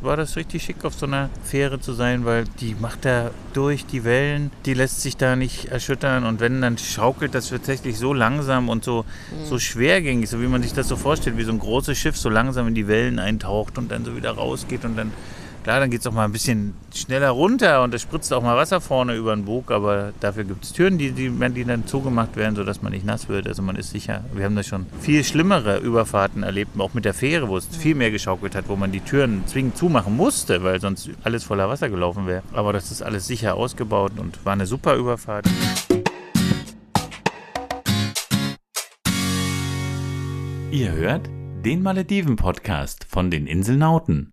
war das richtig schick, auf so einer Fähre zu sein, weil die macht da durch die Wellen, die lässt sich da nicht erschüttern und wenn, dann schaukelt das tatsächlich so langsam und so, mhm. so schwergängig, so wie man sich das so vorstellt, wie so ein großes Schiff so langsam in die Wellen eintaucht und dann so wieder rausgeht und dann Klar, dann geht es auch mal ein bisschen schneller runter und es spritzt auch mal Wasser vorne über den Bug, aber dafür gibt es Türen, die, die, die dann zugemacht werden, sodass man nicht nass wird. Also man ist sicher. Wir haben da schon viel schlimmere Überfahrten erlebt, auch mit der Fähre, wo es viel mehr geschaukelt hat, wo man die Türen zwingend zumachen musste, weil sonst alles voller Wasser gelaufen wäre. Aber das ist alles sicher ausgebaut und war eine super Überfahrt. Ihr hört den Malediven-Podcast von den Inselnauten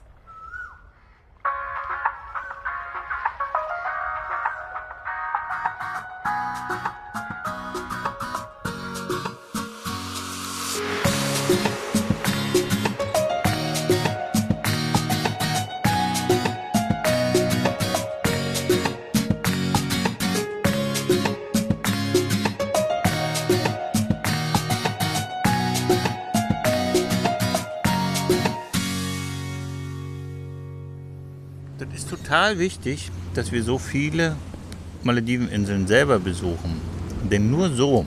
Total wichtig, dass wir so viele Malediveninseln selber besuchen. Denn nur so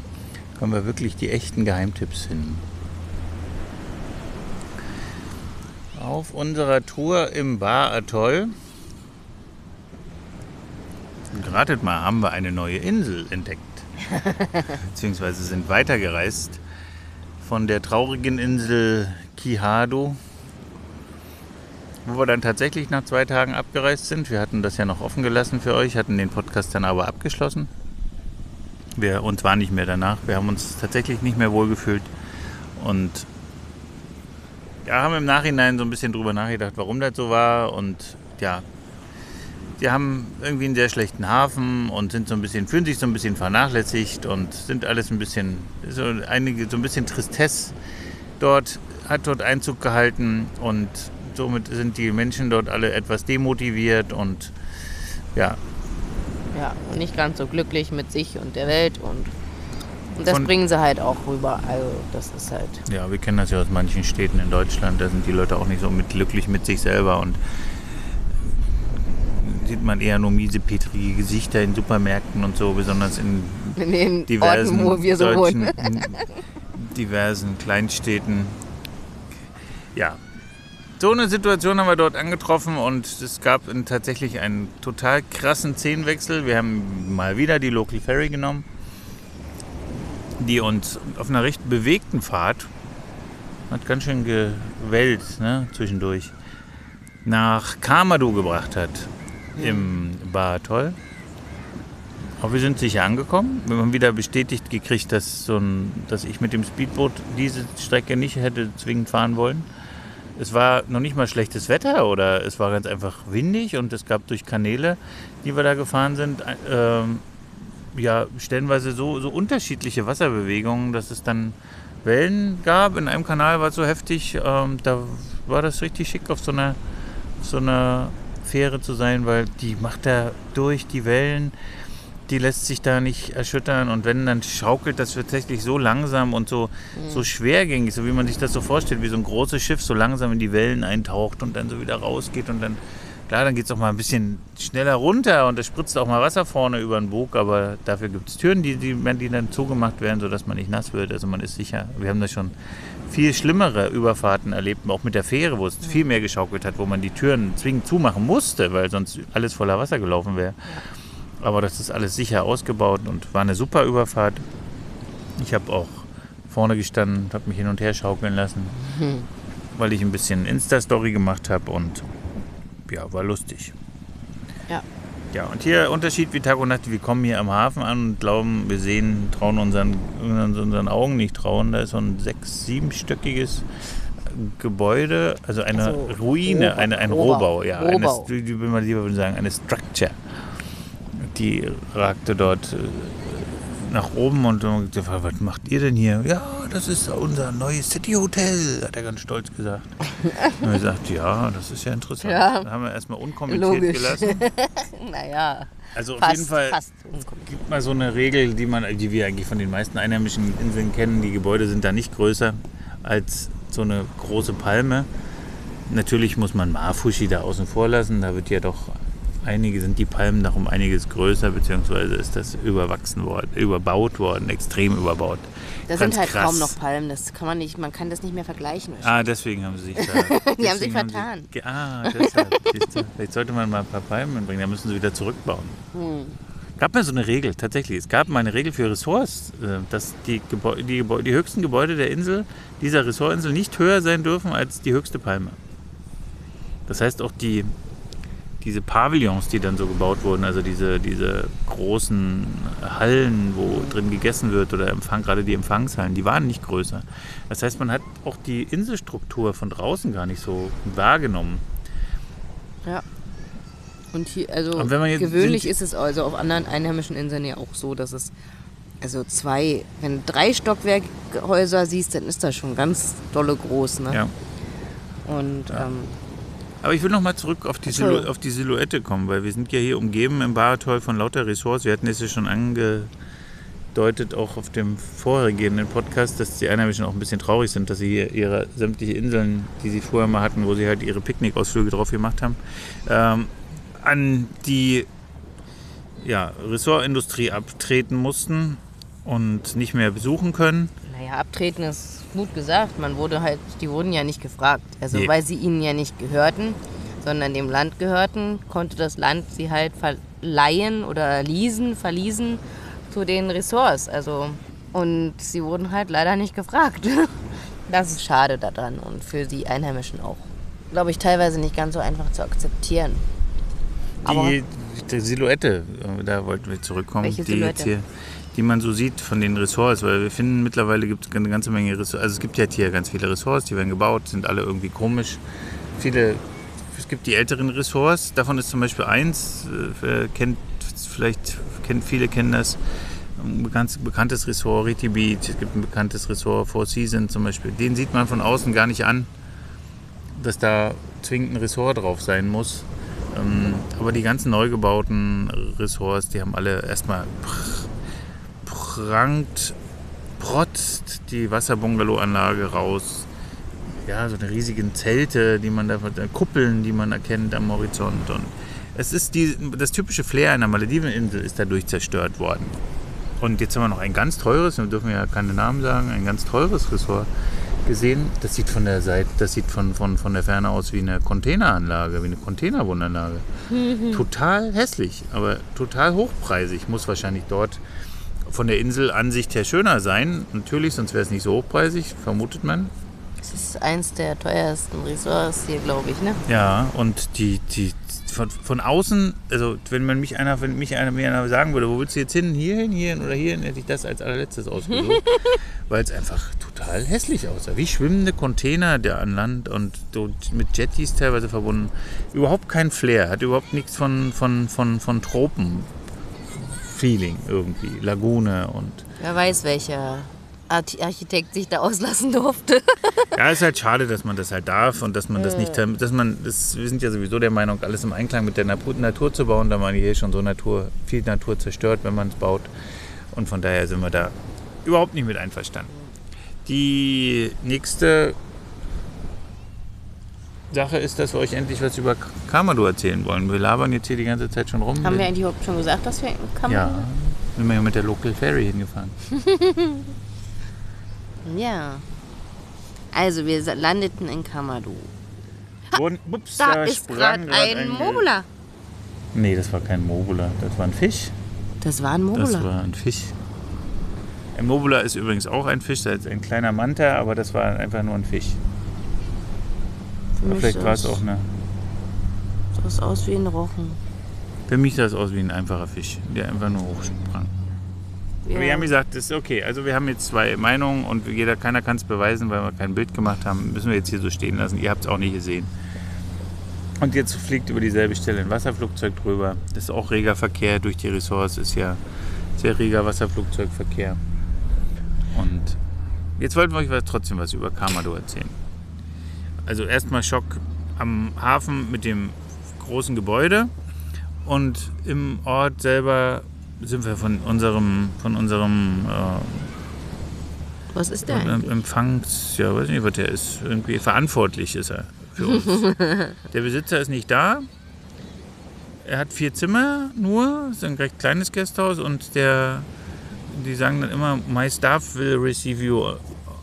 können wir wirklich die echten Geheimtipps finden. Auf unserer Tour im Bar Atoll, ratet mal, haben wir eine neue Insel entdeckt. Beziehungsweise sind weitergereist von der traurigen Insel Kihado wo wir dann tatsächlich nach zwei Tagen abgereist sind. Wir hatten das ja noch offen gelassen für euch, hatten den Podcast dann aber abgeschlossen. Wir, uns war nicht mehr danach. Wir haben uns tatsächlich nicht mehr wohlgefühlt und ja, haben im Nachhinein so ein bisschen drüber nachgedacht, warum das so war. Und ja, die haben irgendwie einen sehr schlechten Hafen und sind so ein bisschen, fühlen sich so ein bisschen vernachlässigt und sind alles ein bisschen, so einige, so ein bisschen Tristesse dort, hat dort Einzug gehalten und somit sind die Menschen dort alle etwas demotiviert und ja. Ja, und nicht ganz so glücklich mit sich und der Welt und, und das Von, bringen sie halt auch rüber. Also das ist halt. Ja, wir kennen das ja aus manchen Städten in Deutschland, da sind die Leute auch nicht so mit glücklich mit sich selber und sieht man eher nur miesepetrige Gesichter in Supermärkten und so, besonders in, in den diversen Orten, wo wir so wohnen. diversen Kleinstädten. Ja, so eine Situation haben wir dort angetroffen und es gab tatsächlich einen total krassen Szenenwechsel. Wir haben mal wieder die Local Ferry genommen, die uns auf einer recht bewegten Fahrt, hat ganz schön gewellt ne, zwischendurch, nach Kamadu gebracht hat im Bar-Atoll. Aber wir sind sicher angekommen. Wir haben wieder bestätigt gekriegt, dass, so ein, dass ich mit dem Speedboot diese Strecke nicht hätte zwingend fahren wollen es war noch nicht mal schlechtes Wetter oder es war ganz einfach windig und es gab durch Kanäle, die wir da gefahren sind, äh, ja, stellenweise so, so unterschiedliche Wasserbewegungen, dass es dann Wellen gab. In einem Kanal war es so heftig, ähm, da war das richtig schick, auf so einer, auf so einer Fähre zu sein, weil die macht da durch die Wellen die lässt sich da nicht erschüttern und wenn, dann schaukelt das tatsächlich so langsam und so, mhm. so schwergängig, so wie man sich das so vorstellt, wie so ein großes Schiff so langsam in die Wellen eintaucht und dann so wieder rausgeht und dann, klar, dann geht es auch mal ein bisschen schneller runter und es spritzt auch mal Wasser vorne über den Bug, aber dafür gibt es Türen, die, die, die dann zugemacht werden, sodass man nicht nass wird, also man ist sicher. Wir haben da schon viel schlimmere Überfahrten erlebt, auch mit der Fähre, wo es mhm. viel mehr geschaukelt hat, wo man die Türen zwingend zumachen musste, weil sonst alles voller Wasser gelaufen wäre. Ja. Aber das ist alles sicher ausgebaut und war eine super Überfahrt. Ich habe auch vorne gestanden, habe mich hin und her schaukeln lassen, mhm. weil ich ein bisschen Insta-Story gemacht habe und ja, war lustig. Ja. Ja, und hier Unterschied wie Tag und Nacht. Wir kommen hier am Hafen an und glauben, wir sehen, trauen unseren, unseren Augen nicht trauen. Da ist so ein sechs-, siebenstöckiges Gebäude, also eine also, Ruine, Rohbau, eine, ein Rohbau, Rohbau ja. Rohbau. Eine, wie man lieber sagen, eine Structure die ragte dort äh, nach oben und gefragt, was macht ihr denn hier? Ja, das ist unser neues City Hotel, hat er ganz stolz gesagt. und er sagt, ja, das ist ja interessant. Ja. Dann haben wir erstmal unkommentiert Logisch. gelassen. naja. Also auf fast, jeden Fall gibt mal so eine Regel, die man, die wir eigentlich von den meisten einheimischen Inseln kennen. Die Gebäude sind da nicht größer als so eine große Palme. Natürlich muss man Marfushi da außen vor lassen. Da wird ja doch einige sind die Palmen noch um einiges größer, beziehungsweise ist das überwachsen worden, überbaut worden, extrem überbaut. Da sind halt krass. kaum noch Palmen, das kann man nicht, man kann das nicht mehr vergleichen. Ah, deswegen haben sie sich da. die haben sich vertan. Sie, ah, deshalb. Vielleicht sollte man mal ein paar Palmen mitbringen, dann müssen sie wieder zurückbauen. Hm. Gab mal so eine Regel, tatsächlich. Es gab mal eine Regel für Ressorts, äh, dass die, Gebäude, die, Gebäude, die höchsten Gebäude der Insel, dieser Ressortinsel, nicht höher sein dürfen als die höchste Palme. Das heißt, auch die diese Pavillons, die dann so gebaut wurden, also diese, diese großen Hallen, wo drin gegessen wird oder Empfang, gerade die Empfangshallen, die waren nicht größer. Das heißt, man hat auch die Inselstruktur von draußen gar nicht so wahrgenommen. Ja. Und hier, also gewöhnlich ist es also auf anderen einheimischen Inseln ja auch so, dass es also zwei, wenn du drei Stockwerkhäuser siehst, dann ist das schon ganz dolle groß. Ne? Ja. Und ja. Ähm, aber ich will noch mal zurück auf die, Silhou auf die Silhouette kommen, weil wir sind ja hier umgeben im Baratoll von lauter Ressorts. Wir hatten es ja schon angedeutet, auch auf dem vorhergehenden Podcast, dass die Einheimischen auch ein bisschen traurig sind, dass sie hier ihre sämtliche Inseln, die sie vorher mal hatten, wo sie halt ihre Picknickausflüge drauf gemacht haben, ähm, an die ja, Ressortindustrie abtreten mussten und nicht mehr besuchen können. Naja, abtreten ist gut gesagt. Man wurde halt, die wurden ja nicht gefragt. Also nee. weil sie ihnen ja nicht gehörten, sondern dem Land gehörten, konnte das Land sie halt verleihen oder leasen, verließen zu den Ressorts. Also und sie wurden halt leider nicht gefragt. Das ist schade daran und für die Einheimischen auch. Glaube ich, teilweise nicht ganz so einfach zu akzeptieren. Die, die Silhouette, äh, da wollten wir zurückkommen, welche die jetzt hier die man so sieht von den Ressorts, weil wir finden mittlerweile gibt es eine ganze Menge Ressorts. Also es gibt ja hier ganz viele Ressorts, die werden gebaut, sind alle irgendwie komisch. Viele, es gibt die älteren Ressorts, davon ist zum Beispiel eins, äh, kennt vielleicht kennt viele kennen das, ein bekanntes, bekanntes Ressort, Riti Beach, es gibt ein bekanntes Ressort, Four Seasons zum Beispiel. Den sieht man von außen gar nicht an, dass da zwingend ein Ressort drauf sein muss. Ähm, aber die ganzen neu gebauten Ressorts, die haben alle erstmal prangt, protzt die Wasserbungalow-Anlage raus. Ja, so eine riesigen Zelte, die man da, Kuppeln, die man erkennt am Horizont. Und es ist die, das typische Flair einer Malediveninsel ist dadurch zerstört worden. Und jetzt haben wir noch ein ganz teures, wir dürfen ja keine Namen sagen, ein ganz teures Ressort gesehen. Das sieht von der Seite, das sieht von, von, von der Ferne aus wie eine Containeranlage, wie eine Containerwundanlage. total hässlich, aber total hochpreisig. Muss wahrscheinlich dort von der Inselansicht her schöner sein. Natürlich, sonst wäre es nicht so hochpreisig, vermutet man. Es ist eins der teuersten Resorts hier, glaube ich, ne? Ja, und die, die von, von außen, also wenn man mich einer, wenn mich einer, mir einer sagen würde, wo willst du jetzt hin? Hierhin, hierhin oder hierhin, hätte ich das als allerletztes ausgesucht. weil es einfach total hässlich aussah. Wie schwimmende Container der an Land und mit Jetties teilweise verbunden. Überhaupt kein Flair, hat überhaupt nichts von, von, von, von Tropen Feeling irgendwie. Lagune und. Wer weiß, welcher Architekt sich da auslassen durfte. ja, ist halt schade, dass man das halt darf und dass man das nicht, dass man, das, wir sind ja sowieso der Meinung, alles im Einklang mit der Natur zu bauen, da man hier schon so Natur, viel Natur zerstört, wenn man es baut. Und von daher sind wir da überhaupt nicht mit einverstanden. Die nächste Sache ist, dass wir euch endlich was über Kamado erzählen wollen. Wir labern jetzt hier die ganze Zeit schon rum. Haben wir eigentlich überhaupt schon gesagt, dass wir in Kamado Ja, sind wir ja mit der Local Ferry hingefahren. ja. Also, wir landeten in Kamado. Und, ups, da, da ist gerade ein, ein Mobula. Nee, das war kein Mobula, das war ein Fisch. Das war ein Mobula. Das war ein Fisch. Ein Mobula ist übrigens auch ein Fisch, das ist ein kleiner Manta, aber das war einfach nur ein Fisch. Vielleicht war es auch eine. Sah es aus wie ein Rochen. Für mich sah es aus wie ein einfacher Fisch, der einfach nur hochsprang. Ja. Wir haben gesagt, das ist okay. Also wir haben jetzt zwei Meinungen und jeder, keiner kann es beweisen, weil wir kein Bild gemacht haben. Müssen wir jetzt hier so stehen lassen. Ihr habt es auch nicht gesehen. Und jetzt fliegt über dieselbe Stelle ein Wasserflugzeug drüber. Das ist auch reger Verkehr durch die Ressorts. Ist ja sehr reger Wasserflugzeugverkehr. Und jetzt wollten wir euch trotzdem was über Kamado erzählen. Also erstmal Schock am Hafen mit dem großen Gebäude und im Ort selber sind wir von unserem, von unserem äh, was ist der eigentlich? Empfangs, ja, weiß nicht, was der ist. Irgendwie verantwortlich ist er für uns. der Besitzer ist nicht da. Er hat vier Zimmer nur, ist ein recht kleines Gasthaus und der, die sagen dann immer, my staff will receive you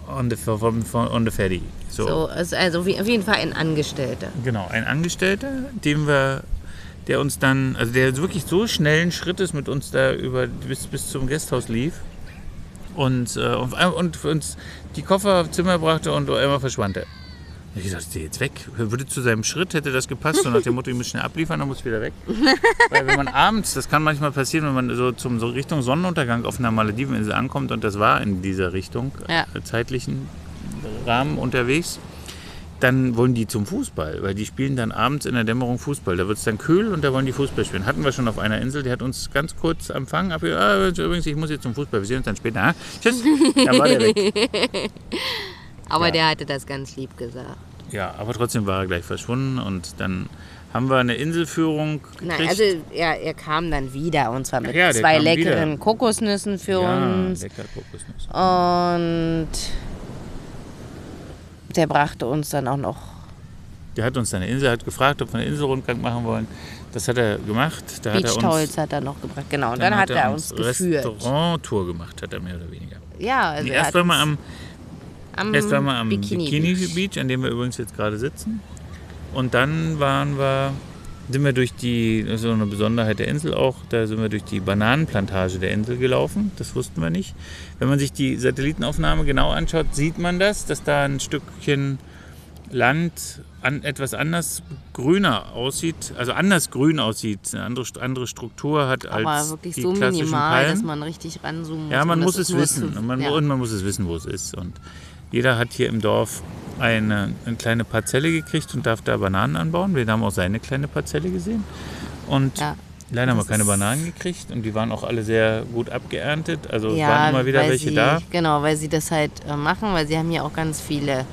on the, on the ferry. So, so also, also auf jeden Fall ein Angestellter. Genau, ein Angestellter, dem wir der uns dann, also der wirklich so schnellen Schrittes mit uns da über bis, bis zum Gasthaus lief und, äh, und uns die Kofferzimmer brachte und einmal verschwand er. Ich dachte, jetzt weg? Würde zu seinem Schritt, hätte das gepasst. Und nach dem Motto, ich muss schnell abliefern, dann muss ich wieder weg. Weil wenn man abends, das kann manchmal passieren, wenn man so zum so Richtung Sonnenuntergang auf einer Malediveninsel ankommt und das war in dieser Richtung, ja. äh, zeitlichen Rahmen unterwegs, dann wollen die zum Fußball, weil die spielen dann abends in der Dämmerung Fußball. Da wird es dann kühl und da wollen die Fußball spielen. Hatten wir schon auf einer Insel, die hat uns ganz kurz empfangen. Aber, ah, übrigens, ich muss jetzt zum Fußball, wir sehen uns dann später. Ah, tschüss, dann war der weg. aber ja. der hatte das ganz lieb gesagt. Ja, aber trotzdem war er gleich verschwunden und dann haben wir eine Inselführung gekriegt. Nein, also er, er kam dann wieder und zwar mit ja, zwei leckeren wieder. Kokosnüssen für ja, uns. Lecker Kokosnüsse. Und der brachte uns dann auch noch. Der hat uns eine Insel, hat gefragt, ob wir einen Inselrundgang machen wollen. Das hat er gemacht. Da Beach hat er uns, hat er noch gebracht, genau. Und dann, dann hat, er uns, uns geführt. Restaurant-Tour gemacht, hat er mehr oder weniger. Ja, also erst war mal am, am erst waren wir am Bikini, Bikini Beach. Beach, an dem wir übrigens jetzt gerade sitzen. Und dann waren wir, sind wir durch die, das ist so eine Besonderheit der Insel auch, da sind wir durch die Bananenplantage der Insel gelaufen. Das wussten wir nicht. Wenn man sich die Satellitenaufnahme genau anschaut, sieht man das, dass da ein Stückchen Land an, etwas anders grüner aussieht, also anders grün aussieht, eine andere, andere Struktur hat als Aber wirklich die so minimal, Palmen. dass man richtig ranzoomen muss. Ja, man muss es wissen und man, ja. und man muss es wissen, wo es ist. Und jeder hat hier im Dorf eine, eine kleine Parzelle gekriegt und darf da Bananen anbauen. Wir haben auch seine kleine Parzelle gesehen. Und ja, leider haben wir keine Bananen gekriegt und die waren auch alle sehr gut abgeerntet. Also ja, waren immer wieder welche sie, da. Genau, weil sie das halt äh, machen, weil sie haben hier auch ganz viele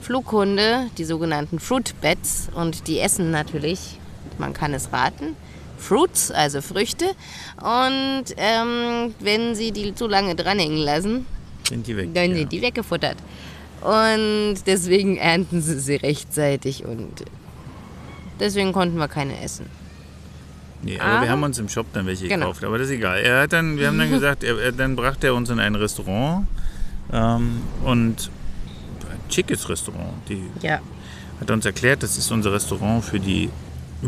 Flughunde, die sogenannten Fruit Bats und die essen natürlich, man kann es raten, Fruits, also Früchte. Und ähm, wenn sie die zu lange dranhängen lassen, sind die weg, dann ja. sind die weggefuttert. Und deswegen ernten sie sie rechtzeitig und deswegen konnten wir keine essen. Nee, aber, aber wir haben uns im Shop dann welche genau. gekauft, aber das ist egal. Er hat dann, wir haben dann gesagt, er, er, dann brachte er uns in ein Restaurant ähm, und ein schickes Restaurant. Die ja. hat uns erklärt, das ist unser Restaurant für die,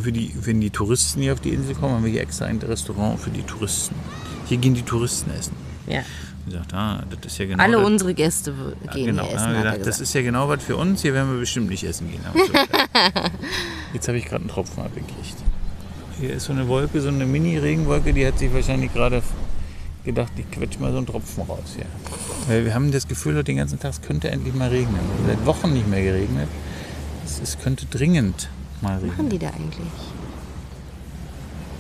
für die, wenn die Touristen hier auf die Insel kommen, haben wir hier extra ein Restaurant für die Touristen. Hier gehen die Touristen essen. Ja gesagt, ah, das ist ja genau. Alle das, unsere Gäste gehen genau, hier essen. Gedacht, das ist ja genau was für uns. Hier werden wir bestimmt nicht essen gehen. Jetzt habe ich gerade einen Tropfen abgekriegt. Hier ist so eine Wolke, so eine Mini-Regenwolke, die hat sich wahrscheinlich gerade gedacht, ich quetsche mal so einen Tropfen raus hier. Weil wir haben das Gefühl, den ganzen Tag, es könnte endlich mal regnen. Seit Wochen nicht mehr geregnet. Es, es könnte dringend mal regnen. Was machen die da eigentlich?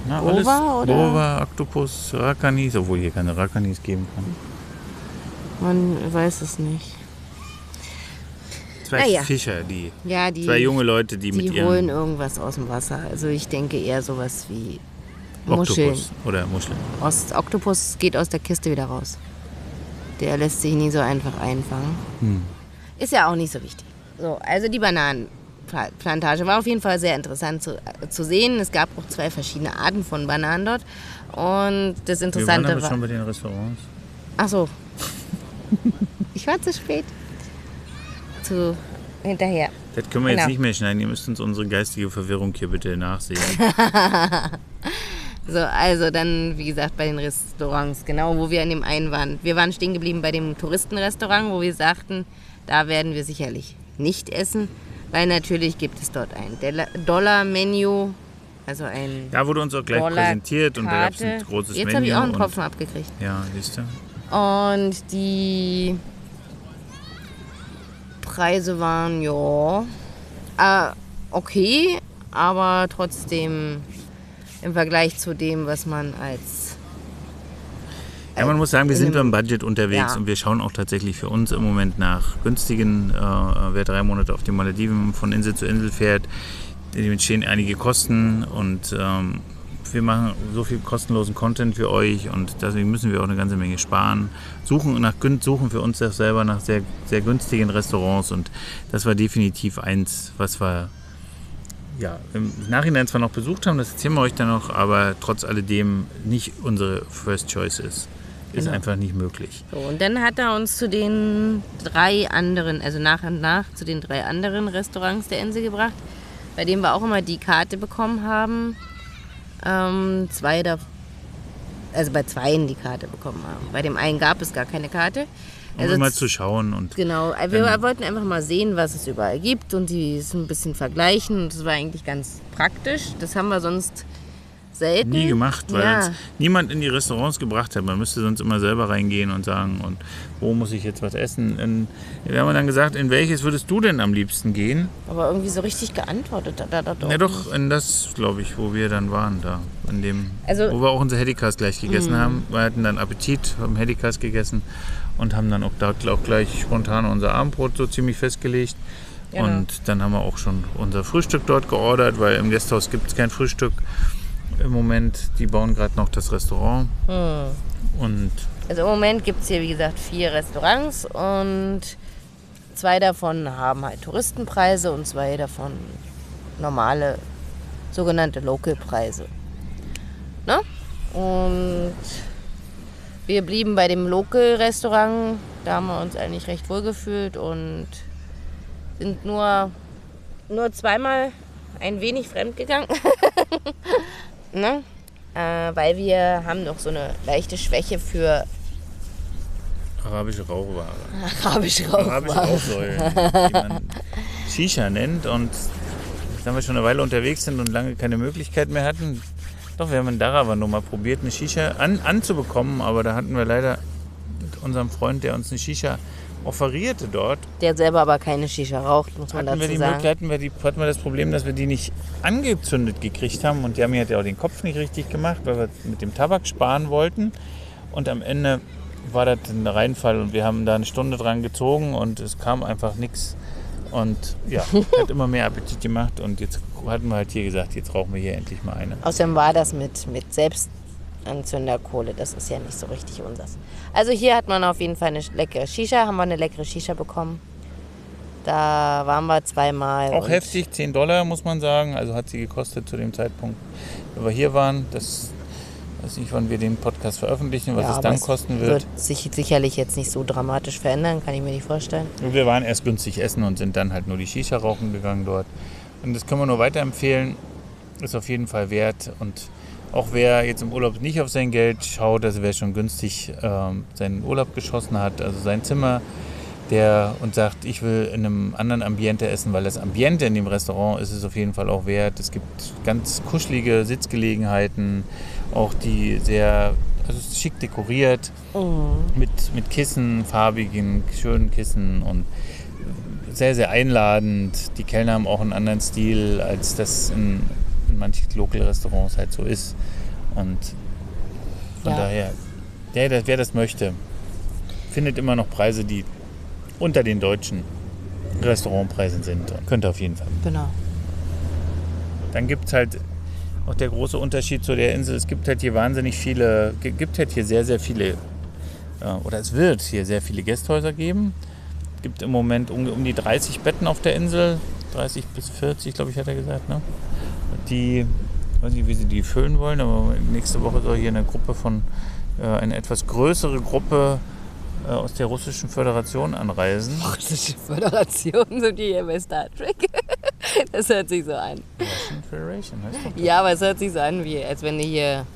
Na, alles, oder? Bova, Oktopus, Rakanis, obwohl hier keine Rakanis geben kann. Man weiß es nicht. Zwei naja. Fischer, die, ja, die. Zwei junge Leute, die, die mit ihren. Die holen irgendwas aus dem Wasser. Also ich denke eher sowas wie Muscheln. Oktopus oder Muscheln. Ost Oktopus geht aus der Kiste wieder raus. Der lässt sich nie so einfach einfangen. Hm. Ist ja auch nicht so wichtig. So, also die Bananenplantage war auf jeden Fall sehr interessant zu, äh, zu sehen. Es gab auch zwei verschiedene Arten von Bananen dort. Und das Interessante Wir waren aber schon bei den Restaurants. Ach so, ich war zu spät. Zu hinterher. Das können wir genau. jetzt nicht mehr schneiden. Ihr müsst uns unsere geistige Verwirrung hier bitte nachsehen. so, also dann, wie gesagt, bei den Restaurants, genau, wo wir an dem einen waren. Wir waren stehen geblieben bei dem Touristenrestaurant, wo wir sagten, da werden wir sicherlich nicht essen, weil natürlich gibt es dort ein Dollar-Menü, also ein Da wurde uns auch gleich präsentiert und da gab es ein großes Jetzt Menü. Jetzt habe ich auch einen Tropfen abgekriegt. Ja, siehst du. Und die Preise waren ja äh, okay, aber trotzdem im Vergleich zu dem, was man als Ja, man muss sagen, wir sind beim Budget unterwegs ja. und wir schauen auch tatsächlich für uns im Moment nach günstigen, äh, wer drei Monate auf die Malediven von Insel zu Insel fährt. Dem entstehen einige Kosten und ähm, wir machen so viel kostenlosen Content für euch und deswegen müssen wir auch eine ganze Menge sparen. Suchen, nach, suchen für uns selber nach sehr, sehr günstigen Restaurants und das war definitiv eins, was wir ja, im Nachhinein zwar noch besucht haben, das erzählen wir euch dann noch, aber trotz alledem nicht unsere First Choice ist. Ist genau. einfach nicht möglich. So, und dann hat er uns zu den drei anderen, also nach und nach zu den drei anderen Restaurants der Insel gebracht, bei denen wir auch immer die Karte bekommen haben. Ähm, zwei da, also bei zweien die Karte bekommen haben. Bei dem einen gab es gar keine Karte. Also um mal zu schauen und. Genau, wir wollten einfach mal sehen, was es überall gibt und die es ein bisschen vergleichen. Und das war eigentlich ganz praktisch. Das haben wir sonst selten. Nie gemacht, weil ja. niemand in die Restaurants gebracht hat. Man müsste sonst immer selber reingehen und sagen, und wo muss ich jetzt was essen? In, wir haben dann gesagt, in welches würdest du denn am liebsten gehen? Aber irgendwie so richtig geantwortet hat er doch. Ja, doch, in das, glaube ich, wo wir dann waren, da. In dem, also, wo wir auch unser Heddikas gleich gegessen mh. haben. Wir hatten dann Appetit, haben Heddikas gegessen und haben dann auch da auch gleich spontan unser Abendbrot so ziemlich festgelegt. Genau. Und dann haben wir auch schon unser Frühstück dort geordert, weil im Gasthaus gibt es kein Frühstück im Moment. Die bauen gerade noch das Restaurant. Hm. Und also im Moment gibt es hier, wie gesagt, vier Restaurants und zwei davon haben halt Touristenpreise und zwei davon normale sogenannte Local-Preise. Ne? Und wir blieben bei dem Local-Restaurant. Da haben wir uns eigentlich recht wohl gefühlt und sind nur, nur zweimal ein wenig fremd gegangen. ne? Äh, weil wir haben noch so eine leichte Schwäche für arabische Rauchware. Arabische Rauchware. Arabische Rauchsäulen, die man Shisha nennt. Und da wir schon eine Weile unterwegs sind und lange keine Möglichkeit mehr hatten, doch, wir haben in Darawa nur mal probiert, eine Shisha an, anzubekommen, aber da hatten wir leider mit unserem Freund, der uns eine Shisha offerierte dort. Der selber aber keine Shisha raucht, muss man hatten dazu wir die sagen. Hatten wir, die, hatten wir das Problem, dass wir die nicht angezündet gekriegt haben und die haben ja auch den Kopf nicht richtig gemacht, weil wir mit dem Tabak sparen wollten. Und am Ende war das ein Reinfall und wir haben da eine Stunde dran gezogen und es kam einfach nichts. Und ja, hat immer mehr Appetit gemacht und jetzt hatten wir halt hier gesagt, jetzt rauchen wir hier endlich mal eine. Außerdem war das mit, mit selbst Anzünderkohle. Das ist ja nicht so richtig unseres. Also hier hat man auf jeden Fall eine leckere Shisha, haben wir eine leckere Shisha bekommen. Da waren wir zweimal. Auch heftig, 10 Dollar muss man sagen. Also hat sie gekostet zu dem Zeitpunkt, wenn wir hier waren. Das weiß nicht, wann wir den Podcast veröffentlichen, was ja, es dann kosten wird. Wird sich sicherlich jetzt nicht so dramatisch verändern, kann ich mir nicht vorstellen. Wir waren erst günstig essen und sind dann halt nur die Shisha rauchen gegangen dort. Und das können wir nur weiterempfehlen. Ist auf jeden Fall wert und auch wer jetzt im Urlaub nicht auf sein Geld schaut, also wer schon günstig ähm, seinen Urlaub geschossen hat, also sein Zimmer, der und sagt, ich will in einem anderen Ambiente essen, weil das Ambiente in dem Restaurant ist es auf jeden Fall auch wert. Es gibt ganz kuschelige Sitzgelegenheiten, auch die sehr also schick dekoriert, oh. mit, mit Kissen, farbigen, schönen Kissen und sehr, sehr einladend. Die Kellner haben auch einen anderen Stil, als das in in manchen Local-Restaurants halt so ist. Und von ja. daher, der, wer das möchte, findet immer noch Preise, die unter den deutschen Restaurantpreisen sind. Könnte auf jeden Fall. Genau. Dann gibt es halt auch der große Unterschied zu der Insel. Es gibt halt hier wahnsinnig viele, gibt halt hier sehr, sehr viele, äh, oder es wird hier sehr viele Gästhäuser geben. Es gibt im Moment um, um die 30 Betten auf der Insel, 30 bis 40, glaube ich, hat er gesagt. Ne? Die, weiß nicht, wie sie die füllen wollen, aber nächste Woche soll hier eine Gruppe von, äh, eine etwas größere Gruppe äh, aus der Russischen Föderation anreisen. Russische Föderation sind die hier bei Star Trek? das hört sich so an. Russian Federation heißt doch Ja, aber es hört sich so an, wie als wenn du hier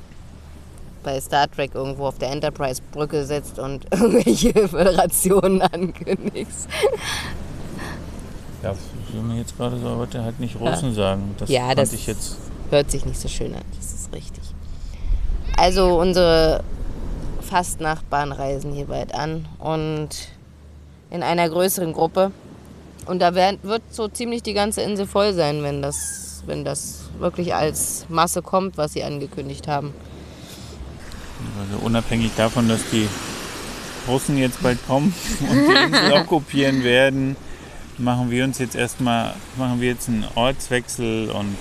bei Star Trek irgendwo auf der Enterprise-Brücke sitzt und irgendwelche Föderationen ankündigst. Ja, wie man jetzt gerade so, wollte halt nicht Russen ja. sagen. Das ja, das ich jetzt. hört sich nicht so schön an, das ist richtig. Also unsere Fastnachbarn reisen hier bald an und in einer größeren Gruppe. Und da wird so ziemlich die ganze Insel voll sein, wenn das, wenn das wirklich als Masse kommt, was sie angekündigt haben. Also unabhängig davon, dass die Russen jetzt bald kommen und die Insel okkupieren werden, machen wir uns jetzt erstmal, machen wir jetzt einen Ortswechsel und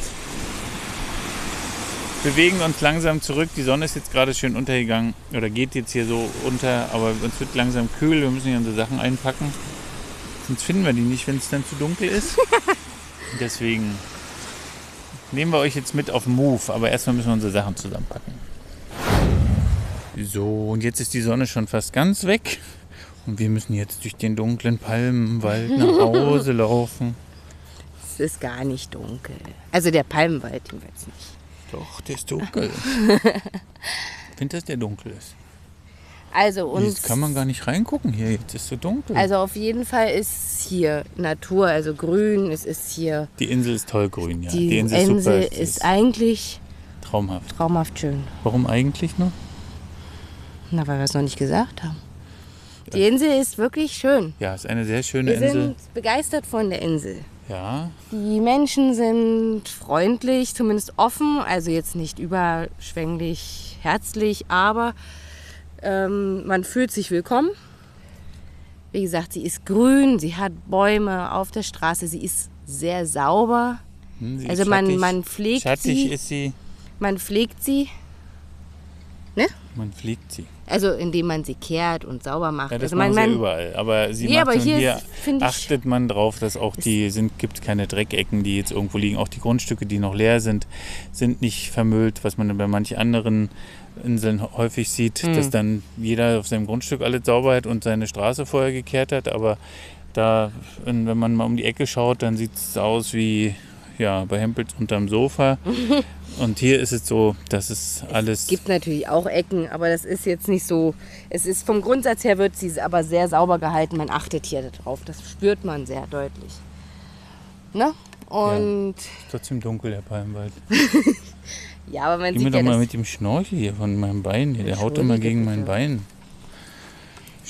bewegen uns langsam zurück. Die Sonne ist jetzt gerade schön untergegangen oder geht jetzt hier so unter, aber uns wird langsam kühl. Wir müssen hier unsere Sachen einpacken. Sonst finden wir die nicht, wenn es dann zu dunkel ist. Deswegen nehmen wir euch jetzt mit auf Move, aber erstmal müssen wir unsere Sachen zusammenpacken. So, und jetzt ist die Sonne schon fast ganz weg. Und wir müssen jetzt durch den dunklen Palmenwald nach Hause laufen. Es ist gar nicht dunkel. Also der Palmenwald jedenfalls nicht. Doch, der ist dunkel. ich finde, dass der dunkel ist. Also uns. Jetzt kann man gar nicht reingucken hier, jetzt ist so dunkel. Also auf jeden Fall ist hier Natur, also grün, es ist hier. Die Insel ist toll grün, ja. Die, die Insel, ist, Insel super. ist eigentlich traumhaft. Traumhaft schön. Warum eigentlich nur? Na, weil wir es noch nicht gesagt haben. Die Insel ist wirklich schön. Ja, es ist eine sehr schöne wir Insel. Wir sind begeistert von der Insel. Ja. Die Menschen sind freundlich, zumindest offen, also jetzt nicht überschwänglich herzlich, aber ähm, man fühlt sich willkommen. Wie gesagt, sie ist grün, sie hat Bäume auf der Straße, sie ist sehr sauber. Hm, also man, man pflegt schattig sie. ist sie. Man pflegt sie. Ne? Man pflegt sie. Also indem man sie kehrt und sauber macht. Ja, das also machen man, sie überall. Aber sie nee, macht aber hier, hier, hier achtet man drauf, dass auch die sind, gibt keine Dreckecken, die jetzt irgendwo liegen. Auch die Grundstücke, die noch leer sind, sind nicht vermüllt, was man bei manchen anderen Inseln häufig sieht, mhm. dass dann jeder auf seinem Grundstück alles sauber hat und seine Straße vorher gekehrt hat. Aber da, wenn man mal um die Ecke schaut, dann sieht es aus wie ja, bei Hempels unterm Sofa. Und hier ist es so, dass es alles. Es gibt natürlich auch Ecken, aber das ist jetzt nicht so. Es ist vom Grundsatz her wird sie aber sehr sauber gehalten. Man achtet hier darauf. Das spürt man sehr deutlich. Ne? Und. Ja, ist trotzdem dunkel, der Palmwald. ja, aber man Geh sieht mir ja doch mal mit dem Schnorchel hier von meinem Bein hier. Der haut immer gegen mein Bein.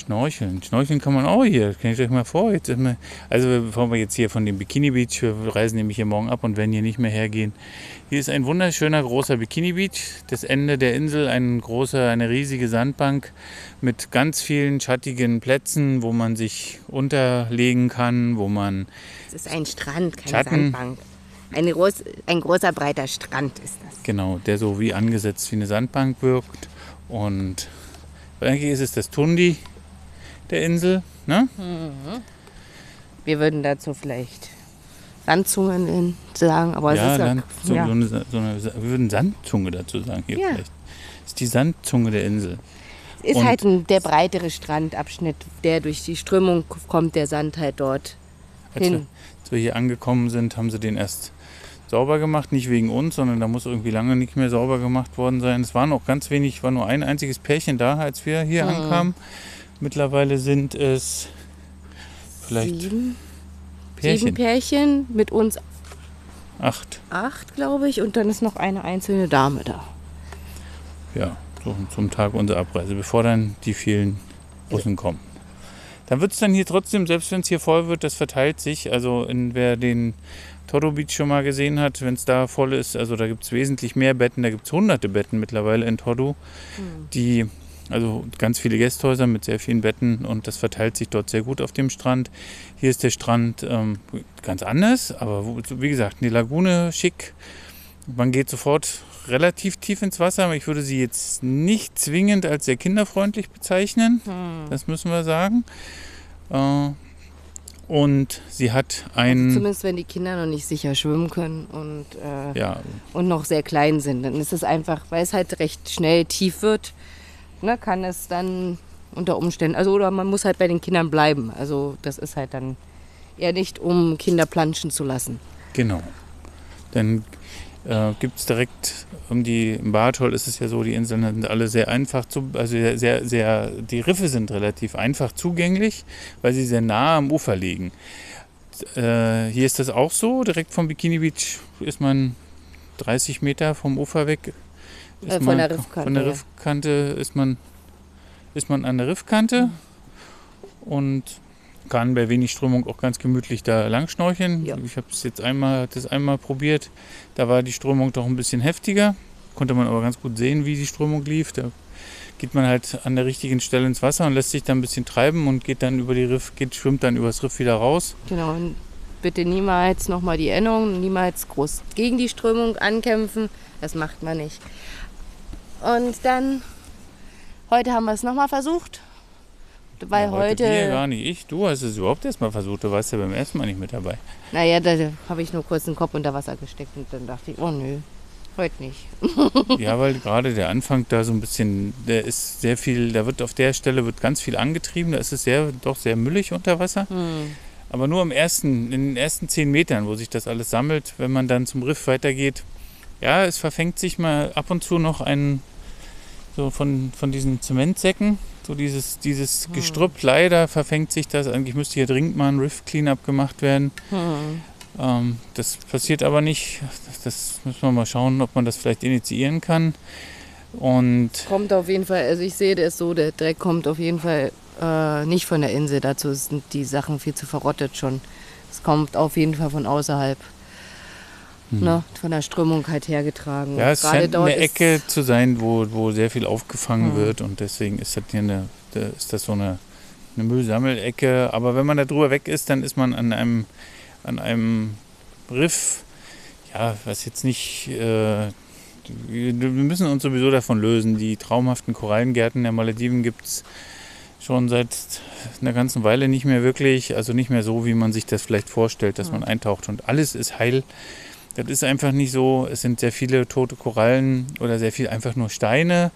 Schnorcheln. Schnorcheln kann man auch hier. Kann ich euch mal vor. Jetzt mal, also bevor wir jetzt hier von dem Bikini Beach, wir reisen nämlich hier morgen ab und werden hier nicht mehr hergehen. Hier ist ein wunderschöner großer Bikini Beach. Das Ende der Insel ein großer, eine riesige Sandbank mit ganz vielen schattigen Plätzen, wo man sich unterlegen kann, wo man. Es ist ein Strand, keine Schatten, Sandbank. Eine groß, ein großer breiter Strand ist das. Genau, der so wie angesetzt wie eine Sandbank wirkt. Und eigentlich ist es das Tundi, der Insel. Ne? Mhm. Wir würden dazu vielleicht Sandzungen sagen, aber ja, es ist Land, so, ja. so, eine, so eine, wir würden Sandzunge dazu sagen hier ja. vielleicht. Das ist die Sandzunge der Insel. Es ist Und halt ein, der breitere Strandabschnitt, der durch die Strömung kommt, der Sand halt dort als hin. Wir, als wir hier angekommen sind, haben sie den erst sauber gemacht, nicht wegen uns, sondern da muss irgendwie lange nicht mehr sauber gemacht worden sein. Es waren auch ganz wenig, war nur ein einziges Pärchen da, als wir hier mhm. ankamen. Mittlerweile sind es vielleicht sieben Pärchen. sieben Pärchen mit uns. Acht. Acht, glaube ich, und dann ist noch eine einzelne Dame da. Ja, so zum Tag unserer Abreise, bevor dann die vielen Russen kommen. Dann wird es dann hier trotzdem, selbst wenn es hier voll wird, das verteilt sich. Also in, wer den Toro Beach schon mal gesehen hat, wenn es da voll ist, also da gibt es wesentlich mehr Betten, da gibt es hunderte Betten mittlerweile in Todo, mhm. die also ganz viele Gästhäuser mit sehr vielen Betten und das verteilt sich dort sehr gut auf dem Strand. Hier ist der Strand ähm, ganz anders, aber wie gesagt, eine Lagune schick. Man geht sofort relativ tief ins Wasser, aber ich würde sie jetzt nicht zwingend als sehr kinderfreundlich bezeichnen. Hm. Das müssen wir sagen. Äh, und sie hat ein. Also zumindest wenn die Kinder noch nicht sicher schwimmen können und, äh, ja. und noch sehr klein sind, dann ist es einfach, weil es halt recht schnell tief wird, ne, kann es dann unter Umständen, also oder man muss halt bei den Kindern bleiben. Also das ist halt dann eher nicht, um Kinder planschen zu lassen. Genau. Dann äh, gibt es direkt um die, im Bartol ist es ja so, die Inseln sind alle sehr einfach zu, also sehr, sehr, die Riffe sind relativ einfach zugänglich, weil sie sehr nah am Ufer liegen. Äh, hier ist das auch so, direkt vom Bikini Beach ist man 30 Meter vom Ufer weg äh, von der Riffkante. Von der Riffkante ist man, ist man an der Riffkante mhm. und kann bei wenig Strömung auch ganz gemütlich da lang schnorcheln. Ja. Ich habe es jetzt einmal, das einmal probiert. Da war die Strömung doch ein bisschen heftiger. Konnte man aber ganz gut sehen, wie die Strömung lief. Da geht man halt an der richtigen Stelle ins Wasser und lässt sich dann ein bisschen treiben und geht dann über die Riff, geht, schwimmt dann übers Riff wieder raus. Genau, bitte niemals nochmal die Erinnerung, niemals groß gegen die Strömung ankämpfen. Das macht man nicht. Und dann, heute haben wir es nochmal versucht. Weil ja, heute. heute wir gar nicht. Ich, du hast es überhaupt erst mal versucht. Du warst ja beim ersten Mal nicht mit dabei. Naja, da habe ich nur kurz den Kopf unter Wasser gesteckt und dann dachte ich, oh nö, heute nicht. ja, weil gerade der Anfang da so ein bisschen, der ist sehr viel, da wird auf der Stelle wird ganz viel angetrieben. Da ist es sehr, doch sehr müllig unter Wasser. Hm. Aber nur im ersten, in den ersten zehn Metern, wo sich das alles sammelt, wenn man dann zum Riff weitergeht, ja, es verfängt sich mal ab und zu noch ein, so von, von diesen Zementsäcken, so dieses, dieses hm. Gestrüpp, leider verfängt sich das. Eigentlich müsste hier dringend mal ein Riff-Cleanup gemacht werden. Hm. Ähm, das passiert aber nicht. Das, das müssen wir mal schauen, ob man das vielleicht initiieren kann. Und kommt auf jeden Fall, also ich sehe das so, der Dreck kommt auf jeden Fall äh, nicht von der Insel. Dazu sind die Sachen viel zu verrottet schon. Es kommt auf jeden Fall von außerhalb hm. ne, von der Strömung halt hergetragen. Ja, es scheint eine Ecke zu sein, wo, wo sehr viel aufgefangen hm. wird und deswegen ist das hier eine, ist das so eine, eine Müllsammelecke. Aber wenn man da drüber weg ist, dann ist man an einem, an einem Riff, ja, was jetzt nicht, äh, wir müssen uns sowieso davon lösen. Die traumhaften Korallengärten der Malediven gibt es schon seit einer ganzen Weile nicht mehr wirklich, also nicht mehr so, wie man sich das vielleicht vorstellt, dass man eintaucht und alles ist heil. Das ist einfach nicht so. Es sind sehr viele tote Korallen oder sehr viel einfach nur Steine,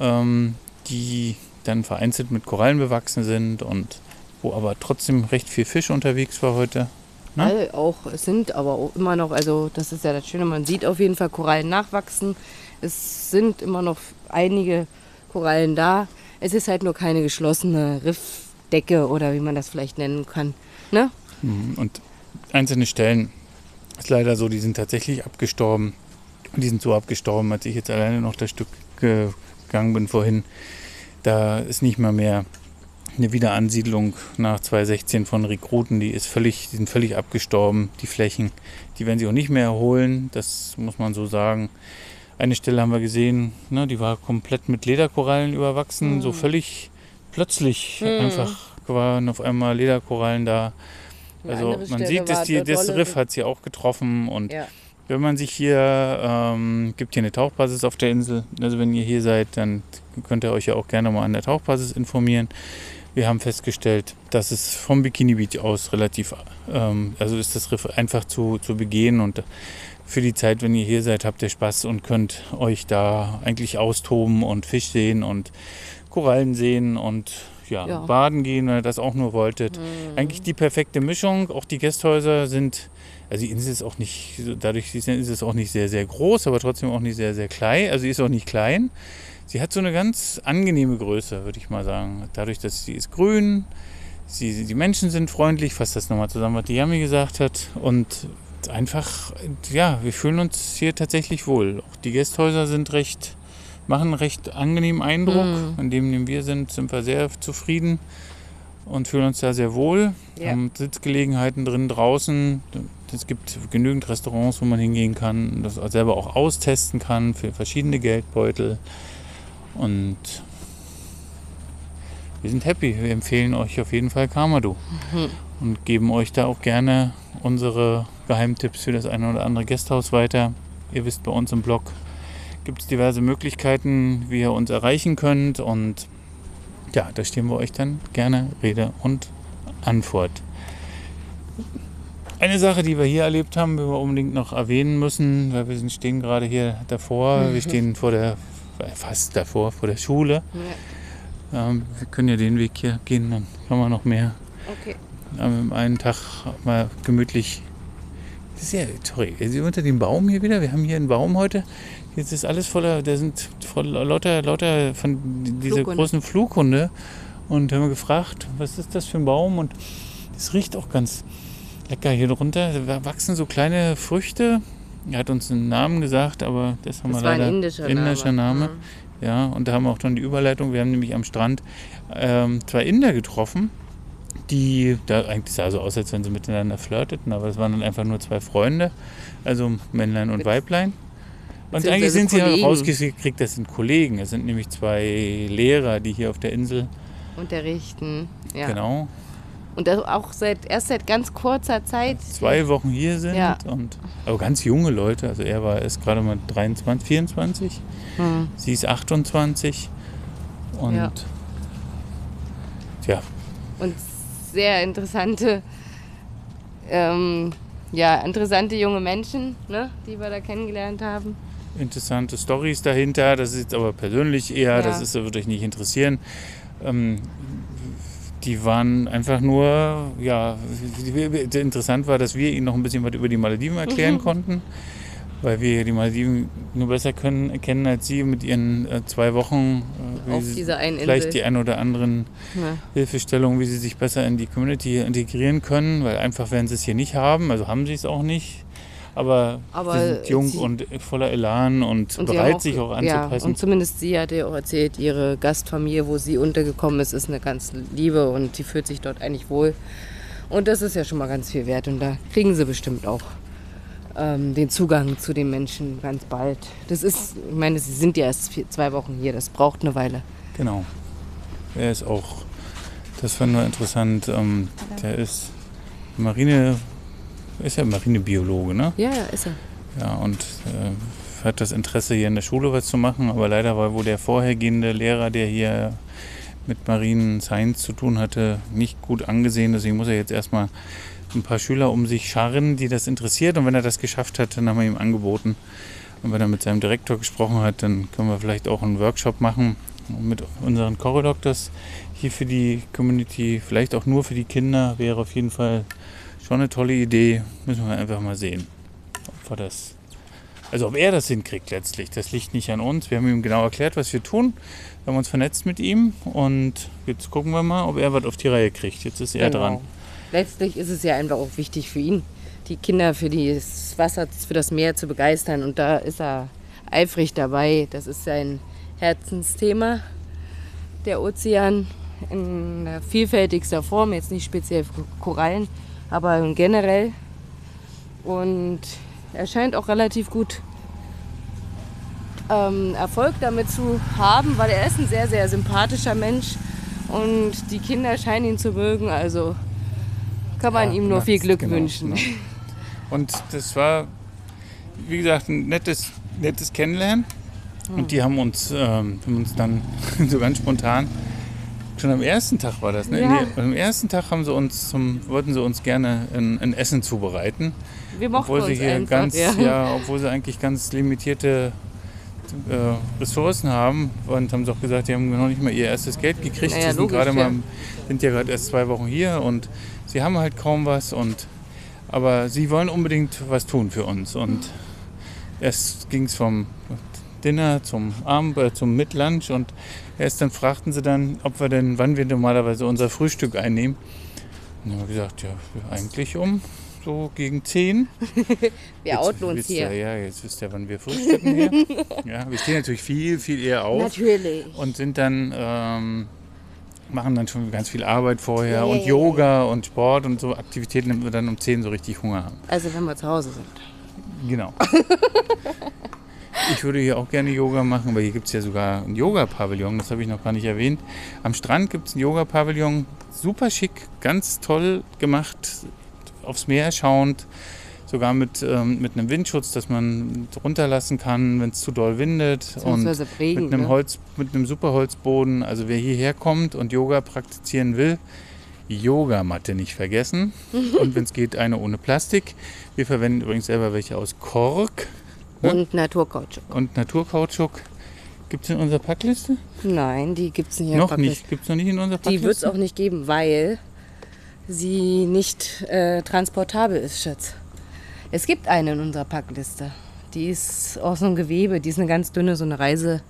ähm, die dann vereinzelt mit Korallen bewachsen sind und wo aber trotzdem recht viel Fisch unterwegs war heute. Ne? All auch, es sind aber auch immer noch, also das ist ja das Schöne, man sieht auf jeden Fall Korallen nachwachsen. Es sind immer noch einige Korallen da. Es ist halt nur keine geschlossene Riffdecke oder wie man das vielleicht nennen kann. Ne? Mhm, und einzelne Stellen ist leider so, die sind tatsächlich abgestorben. Die sind so abgestorben, als ich jetzt alleine noch das Stück gegangen bin vorhin. Da ist nicht mal mehr eine Wiederansiedlung nach 2016 von Rekruten. Die, ist völlig, die sind völlig abgestorben, die Flächen. Die werden sie auch nicht mehr erholen, das muss man so sagen. Eine Stelle haben wir gesehen, ne, die war komplett mit Lederkorallen überwachsen, mhm. so völlig plötzlich mhm. einfach waren auf einmal Lederkorallen da. Also man sieht, dass die, das Riff hat sie auch getroffen und ja. wenn man sich hier, ähm, gibt hier eine Tauchbasis auf der Insel, also wenn ihr hier seid, dann könnt ihr euch ja auch gerne mal an der Tauchbasis informieren. Wir haben festgestellt, dass es vom Bikini Beach aus relativ, ähm, also ist das Riff einfach zu, zu begehen und für die Zeit, wenn ihr hier seid, habt ihr Spaß und könnt euch da eigentlich austoben und Fisch sehen und Korallen sehen und ja, ja. baden gehen, wenn ihr das auch nur wolltet. Mhm. Eigentlich die perfekte Mischung. Auch die Gästhäuser sind, also die Insel ist auch nicht, dadurch ist es auch nicht sehr, sehr groß, aber trotzdem auch nicht sehr, sehr klein. Also sie ist auch nicht klein. Sie hat so eine ganz angenehme Größe, würde ich mal sagen. Dadurch, dass sie ist grün, sie, die Menschen sind freundlich, fasst das nochmal zusammen, was die Yami gesagt hat. Und einfach, ja, wir fühlen uns hier tatsächlich wohl. Auch die Gästhäuser sind recht machen einen recht angenehmen Eindruck. Mhm. An dem wir sind, sind wir sehr zufrieden und fühlen uns da sehr wohl. Ja. Haben Sitzgelegenheiten drin draußen. Es gibt genügend Restaurants, wo man hingehen kann, das selber auch austesten kann für verschiedene Geldbeutel. Und wir sind happy. Wir empfehlen euch auf jeden Fall Kamado mhm. und geben euch da auch gerne unsere Geheimtipps für das eine oder andere Gasthaus weiter. Ihr wisst bei uns im Blog gibt es diverse Möglichkeiten, wie ihr uns erreichen könnt. Und ja, da stehen wir euch dann gerne Rede und Antwort. Eine Sache, die wir hier erlebt haben, die wir unbedingt noch erwähnen müssen, weil wir stehen gerade hier davor, wir stehen vor der, fast davor, vor der Schule. Ja. Ähm, wir können ja den Weg hier gehen, dann haben wir noch mehr. Okay. Am einen Tag mal gemütlich. Ja, sorry, unter dem Baum hier wieder. Wir haben hier einen Baum heute. Jetzt ist alles voller, da sind voll lauter, lauter von dieser Flughunde. großen Flughunde. Und haben wir gefragt, was ist das für ein Baum? Und es riecht auch ganz lecker hier drunter. Da wachsen so kleine Früchte. Er hat uns einen Namen gesagt, aber das haben das wir leider. Ein indischer, indischer Name. Name. Mhm. Ja, und da haben wir auch dann die Überleitung. Wir haben nämlich am Strand ähm, zwei Inder getroffen, die, da eigentlich sah so aus, als wenn sie miteinander flirteten, aber es waren dann einfach nur zwei Freunde, also Männlein und Weiblein. Und eigentlich sind sie rausgekriegt, das sind Kollegen. Es sind nämlich zwei Lehrer, die hier auf der Insel unterrichten. Ja. Genau. Und auch seit, erst seit ganz kurzer Zeit. Zwei Wochen hier sind ja. und aber ganz junge Leute. Also er war ist gerade mal 23, 24. Hm. Sie ist 28. Und ja. ja. Und sehr interessante, ähm, ja, interessante junge Menschen, ne, die wir da kennengelernt haben interessante Stories dahinter. Das ist jetzt aber persönlich eher, ja. das ist, würde euch nicht interessieren. Ähm, die waren einfach nur, ja, interessant war, dass wir ihnen noch ein bisschen was über die Malediven erklären mhm. konnten, weil wir die Malediven nur besser können, kennen als sie mit ihren äh, zwei Wochen. Äh, Auf dieser einen vielleicht die ein oder anderen ja. Hilfestellungen, wie sie sich besser in die Community integrieren können, weil einfach werden sie es hier nicht haben, also haben sie es auch nicht aber, aber sie sind jung sie, und voller Elan und, und bereit, auch, sich auch anzupassen. Ja, und zumindest sie hat ja auch erzählt, ihre Gastfamilie, wo sie untergekommen ist, ist eine ganz liebe und sie fühlt sich dort eigentlich wohl. Und das ist ja schon mal ganz viel wert und da kriegen sie bestimmt auch ähm, den Zugang zu den Menschen ganz bald. Das ist, ich meine, sie sind ja erst vier, zwei Wochen hier, das braucht eine Weile. Genau. Er ist auch, das fand nur interessant, ähm, der ist Marine ist ja Marinebiologe, ne? Ja, ja, ist er. Ja, und äh, hat das Interesse, hier in der Schule was zu machen, aber leider war wohl der vorhergehende Lehrer, der hier mit Marinen Science zu tun hatte, nicht gut angesehen. Deswegen muss er jetzt erstmal ein paar Schüler um sich scharren, die das interessiert. Und wenn er das geschafft hat, dann haben wir ihm angeboten. Und wenn er mit seinem Direktor gesprochen hat, dann können wir vielleicht auch einen Workshop machen mit unseren Chorodoctors hier für die Community, vielleicht auch nur für die Kinder, wäre auf jeden Fall Schon eine tolle Idee. Müssen wir einfach mal sehen, ob wir das. Also ob er das hinkriegt letztlich. Das liegt nicht an uns. Wir haben ihm genau erklärt, was wir tun. Wir haben uns vernetzt mit ihm und jetzt gucken wir mal, ob er was auf die Reihe kriegt. Jetzt ist er genau. dran. Letztlich ist es ja einfach auch wichtig für ihn, die Kinder für das Wasser, für das Meer zu begeistern. Und da ist er eifrig dabei. Das ist sein Herzensthema, der Ozean in vielfältigster Form, jetzt nicht speziell für Korallen, aber generell. Und er scheint auch relativ gut ähm, Erfolg damit zu haben, weil er ist ein sehr, sehr sympathischer Mensch und die Kinder scheinen ihn zu mögen. Also kann man ja, ihm nur viel Glück genau, wünschen. Genau. Und das war, wie gesagt, ein nettes, nettes Kennenlernen. Und die haben uns, ähm, haben uns dann so ganz spontan Schon am ersten Tag war das, ne? Ja. Nee, am ersten Tag haben sie uns zum, wollten sie uns gerne ein, ein Essen zubereiten. Wir mochten obwohl sie hier einfach, ganz, ja. ja. obwohl sie eigentlich ganz limitierte äh, Ressourcen haben und haben sie auch gesagt, die haben noch nicht mal ihr erstes Geld gekriegt. Naja, sie sind gerade mal, sind ja gerade erst zwei Wochen hier und sie haben halt kaum was und aber sie wollen unbedingt was tun für uns und erst ging es vom Dinner zum Abend, äh, zum Mitlunch und erst dann fragten sie dann, ob wir denn, wann wir normalerweise unser Frühstück einnehmen. Und dann haben wir gesagt, ja, eigentlich um so gegen 10. wir outen uns hier. Ja, jetzt wisst ihr, wann wir frühstücken hier. ja, wir stehen natürlich viel, viel eher auf. Natürlich. Und sind dann, ähm, machen dann schon ganz viel Arbeit vorher yeah, und Yoga und Sport und so Aktivitäten, damit wir dann um 10 so richtig Hunger haben. Also wenn wir zu Hause sind. Genau. Ich würde hier auch gerne Yoga machen, weil hier gibt es ja sogar ein Yoga-Pavillon, das habe ich noch gar nicht erwähnt. Am Strand gibt es ein Yoga-Pavillon, super schick, ganz toll gemacht, aufs Meer schauend, sogar mit, ähm, mit einem Windschutz, dass man runterlassen kann, wenn es zu doll windet. Und Regen, mit, einem ne? Holz, mit einem super Holzboden. Also wer hierher kommt und Yoga praktizieren will, Yogamatte nicht vergessen. und wenn es geht, eine ohne Plastik. Wir verwenden übrigens selber welche aus Kork. Ne? Und Naturkautschuk. Und Naturkautschuk. Gibt es in unserer Packliste? Nein, die gibt es nicht Noch nicht. Gibt es noch nicht in unserer Packliste? Die wird es auch nicht geben, weil sie nicht äh, transportabel ist, Schatz. Es gibt eine in unserer Packliste. Die ist aus so einem Gewebe. Die ist eine ganz dünne, so eine Reise.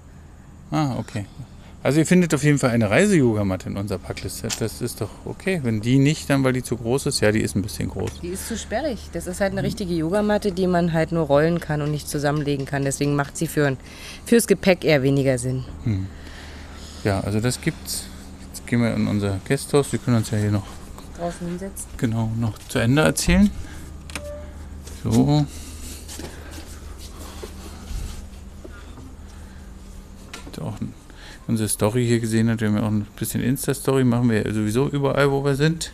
Ah, okay. Also ihr findet auf jeden Fall eine Reise-Yogamatte in unserer Packliste. Das ist doch okay. Wenn die nicht, dann weil die zu groß ist, ja, die ist ein bisschen groß. Die ist zu sperrig. Das ist halt eine richtige Yogamatte, die man halt nur rollen kann und nicht zusammenlegen kann. Deswegen macht sie für ein, fürs Gepäck eher weniger Sinn. Hm. Ja, also das gibt's. Jetzt gehen wir in unser Gasthaus. Wir können uns ja hier noch draußen hinsetzt. Genau, noch zu Ende erzählen. So. Auch unsere Story hier gesehen hat, wir haben ja auch ein bisschen Insta-Story, machen wir sowieso überall, wo wir sind.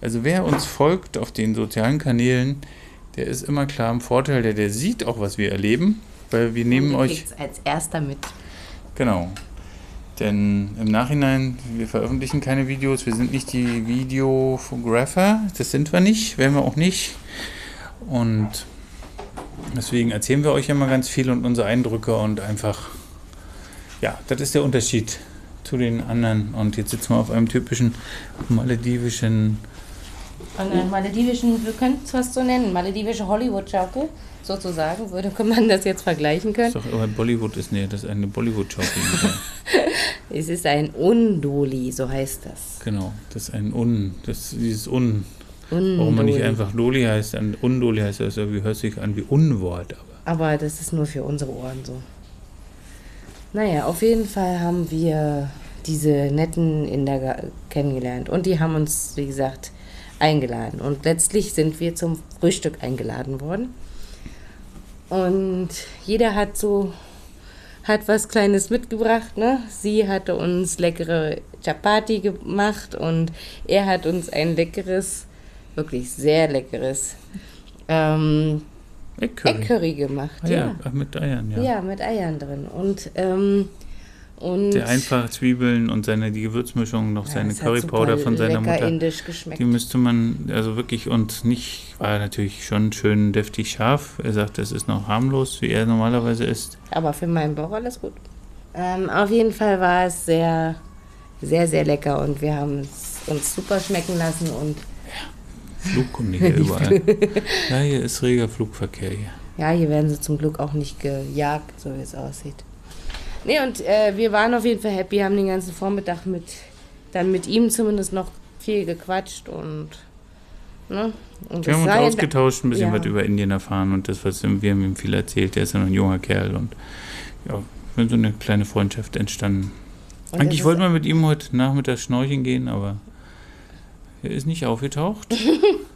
Also wer uns folgt auf den sozialen Kanälen, der ist immer klar im Vorteil, der, der sieht auch, was wir erleben, weil wir nehmen euch als erster mit. Genau. Denn im Nachhinein, wir veröffentlichen keine Videos, wir sind nicht die Videographer, das sind wir nicht, werden wir auch nicht. Und deswegen erzählen wir euch immer ganz viel und unsere Eindrücke und einfach, ja, das ist der Unterschied zu den anderen. Und jetzt sitzen wir auf einem typischen maledivischen. An einem maledivischen, wir könnten es fast so nennen, maledivische Hollywood-Schaukel sozusagen, würde man das jetzt vergleichen können. Ist doch, aber Bollywood ist nee, das ist eine Bollywood-Schaukel. es ist ein Undoli, so heißt das. Genau, das ist ein Un, das dieses Un. Undoli. Warum man nicht einfach Doli heißt, ein Undoli heißt das irgendwie, hört sich an wie Unwort. Aber. aber das ist nur für unsere Ohren so. Naja, auf jeden Fall haben wir diese netten Inder kennengelernt und die haben uns, wie gesagt, eingeladen. Und letztlich sind wir zum Frühstück eingeladen worden. Und jeder hat so hat was Kleines mitgebracht. Ne? Sie hatte uns leckere Chapati gemacht und er hat uns ein leckeres, wirklich sehr leckeres ähm, Eckcurry. Gemacht. Ah, ja. ja. mit Eiern, ja. Ja, mit Eiern drin. Und ähm, und der einfache Zwiebeln und seine die Gewürzmischung, noch ja, seine Currypowder von seiner Mutter. indisch geschmeckt. Die müsste man also wirklich und nicht war natürlich schon schön deftig scharf. Er sagt, es ist noch harmlos, wie er normalerweise ist. Aber für meinen Bauch alles gut. Ähm, auf jeden Fall war es sehr, sehr, sehr lecker und wir haben es uns super schmecken lassen und ja, Flugkunde hier überall. ja, hier ist reger Flugverkehr hier. Ja, hier werden sie zum Glück auch nicht gejagt, so wie es aussieht. Nee, und äh, wir waren auf jeden Fall happy, haben den ganzen Vormittag mit, dann mit ihm zumindest noch viel gequatscht und, ne? Und wir haben uns ausgetauscht, ein bisschen ja. was über Indien erfahren und das, was wir haben ihm viel erzählt, der ist ja noch ein junger Kerl und ja, so eine kleine Freundschaft entstanden. Und Eigentlich wollten wir mit ihm heute Nachmittag schnorcheln gehen, aber er ist nicht aufgetaucht.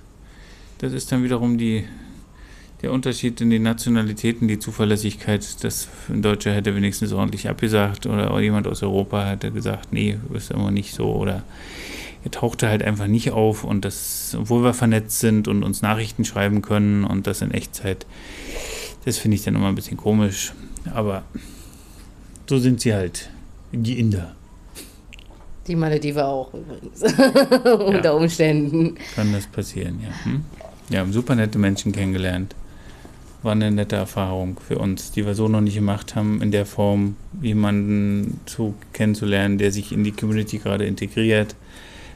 das ist dann wiederum die der Unterschied in den Nationalitäten, die Zuverlässigkeit, dass ein Deutscher hätte wenigstens ordentlich abgesagt oder jemand aus Europa hätte gesagt, nee, ist immer nicht so oder er tauchte halt einfach nicht auf und das, obwohl wir vernetzt sind und uns Nachrichten schreiben können und das in Echtzeit, das finde ich dann immer ein bisschen komisch, aber so sind sie halt, die Inder. Die Maledive auch übrigens, unter ja. Umständen. Kann das passieren, ja. Hm? Ja, haben super nette Menschen kennengelernt war eine nette Erfahrung für uns, die wir so noch nicht gemacht haben, in der Form jemanden zu kennenzulernen, der sich in die Community gerade integriert.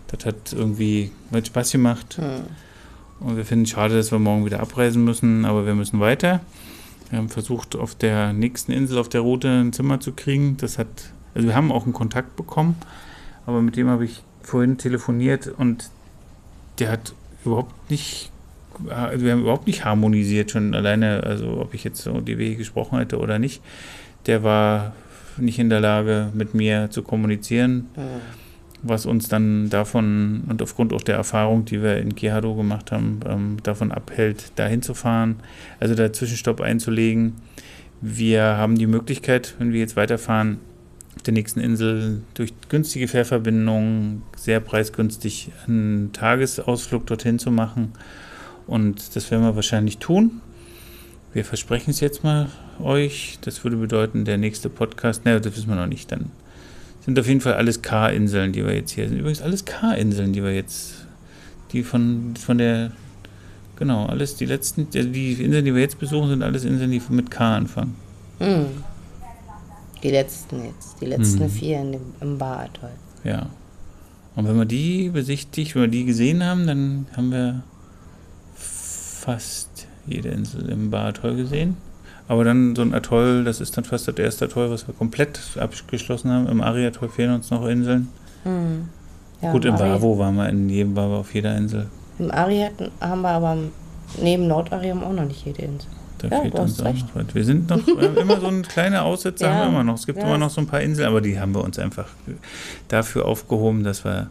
Das hat irgendwie hat Spaß gemacht. Mhm. Und wir finden es schade, dass wir morgen wieder abreisen müssen, aber wir müssen weiter. Wir haben versucht, auf der nächsten Insel auf der Route ein Zimmer zu kriegen. Das hat, also wir haben auch einen Kontakt bekommen, aber mit dem habe ich vorhin telefoniert und der hat überhaupt nicht wir haben überhaupt nicht harmonisiert, schon alleine, also ob ich jetzt so DW gesprochen hätte oder nicht. Der war nicht in der Lage, mit mir zu kommunizieren, mhm. was uns dann davon und aufgrund auch der Erfahrung, die wir in Kihado gemacht haben, ähm, davon abhält, dahin zu fahren, also da Zwischenstopp einzulegen. Wir haben die Möglichkeit, wenn wir jetzt weiterfahren, auf der nächsten Insel durch günstige Fährverbindungen sehr preisgünstig einen Tagesausflug dorthin zu machen und das werden wir wahrscheinlich tun. Wir versprechen es jetzt mal euch. Das würde bedeuten, der nächste Podcast, ne, das wissen wir noch nicht. Dann sind auf jeden Fall alles K-Inseln, die wir jetzt hier sind. Übrigens alles K-Inseln, die wir jetzt, die von, von der, genau, alles die letzten, die Inseln, die wir jetzt besuchen, sind alles Inseln, die mit K anfangen. Mhm. Die letzten jetzt, die letzten mhm. vier in dem, im Bad heute. Ja. Und wenn wir die besichtigt, wenn wir die gesehen haben, dann haben wir fast jede Insel im Bar-Atoll gesehen. Aber dann so ein Atoll, das ist dann fast das erste Atoll, was wir komplett abgeschlossen haben. Im Ari-Atoll fehlen uns noch Inseln. Mhm. Ja, Gut, im, im Bavo waren wir, in jedem waren wir auf jeder Insel. Im Ari haben wir aber neben Nordari auch noch nicht jede Insel. Da ja, fehlt uns recht. auch noch. Wir sind noch immer so ein kleiner Aussetzer ja, haben wir immer noch. Es gibt ja, immer noch so ein paar Inseln, aber die haben wir uns einfach dafür aufgehoben, dass wir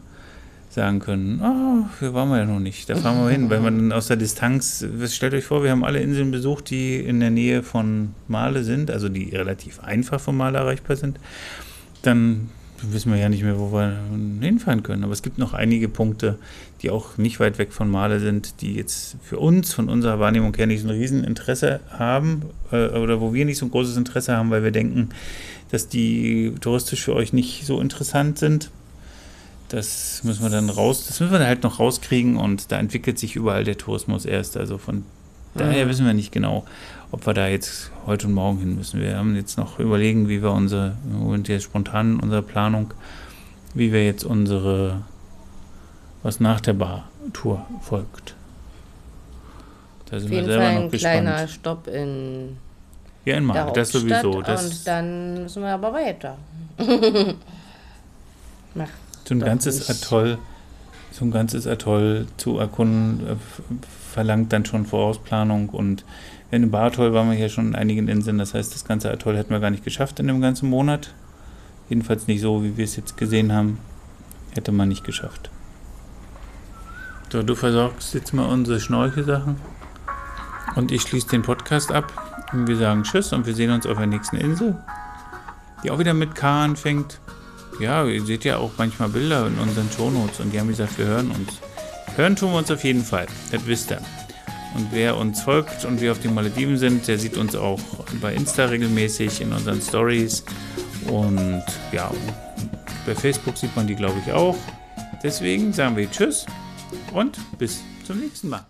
sagen können, oh, hier waren wir ja noch nicht, da fahren wir hin, weil man aus der Distanz, stellt euch vor, wir haben alle Inseln besucht, die in der Nähe von Male sind, also die relativ einfach vom Male erreichbar sind. dann wissen wir ja nicht mehr, wo wir hinfahren können. Aber es gibt noch einige Punkte, die auch nicht weit weg von Male sind, die jetzt für uns, von unserer Wahrnehmung her, nicht so ein Rieseninteresse haben äh, oder wo wir nicht so ein großes Interesse haben, weil wir denken, dass die touristisch für euch nicht so interessant sind. Das müssen wir dann raus, das müssen wir halt noch rauskriegen und da entwickelt sich überall der Tourismus erst. Also von daher mhm. wissen wir nicht genau, ob wir da jetzt heute und morgen hin müssen. Wir haben jetzt noch überlegen, wie wir unsere, und jetzt spontan in unserer Planung, wie wir jetzt unsere, was nach der Bar-Tour folgt. Da sind Auf jeden wir selber Fall ein noch gespannt. kleiner Stopp in ja, in Mal, das sowieso. Das und dann müssen wir aber weiter. so ein ganzes nicht. Atoll, so ein ganzes Atoll zu erkunden, äh, verlangt dann schon Vorausplanung und in Baratoll waren wir hier schon in einigen Inseln, das heißt, das ganze Atoll hätten wir gar nicht geschafft in dem ganzen Monat. Jedenfalls nicht so, wie wir es jetzt gesehen haben. Hätte man nicht geschafft. So, du versorgst jetzt mal unsere Schnorchelsachen. Und ich schließe den Podcast ab. Und wir sagen Tschüss und wir sehen uns auf der nächsten Insel. Die auch wieder mit K anfängt. Ja, ihr seht ja auch manchmal Bilder in unseren Shownotes und die haben gesagt, wir hören uns. Hören tun wir uns auf jeden Fall. Das wisst ihr. Und wer uns folgt und wir auf den Malediven sind, der sieht uns auch bei Insta regelmäßig in unseren Stories. Und ja, bei Facebook sieht man die, glaube ich, auch. Deswegen sagen wir Tschüss und bis zum nächsten Mal.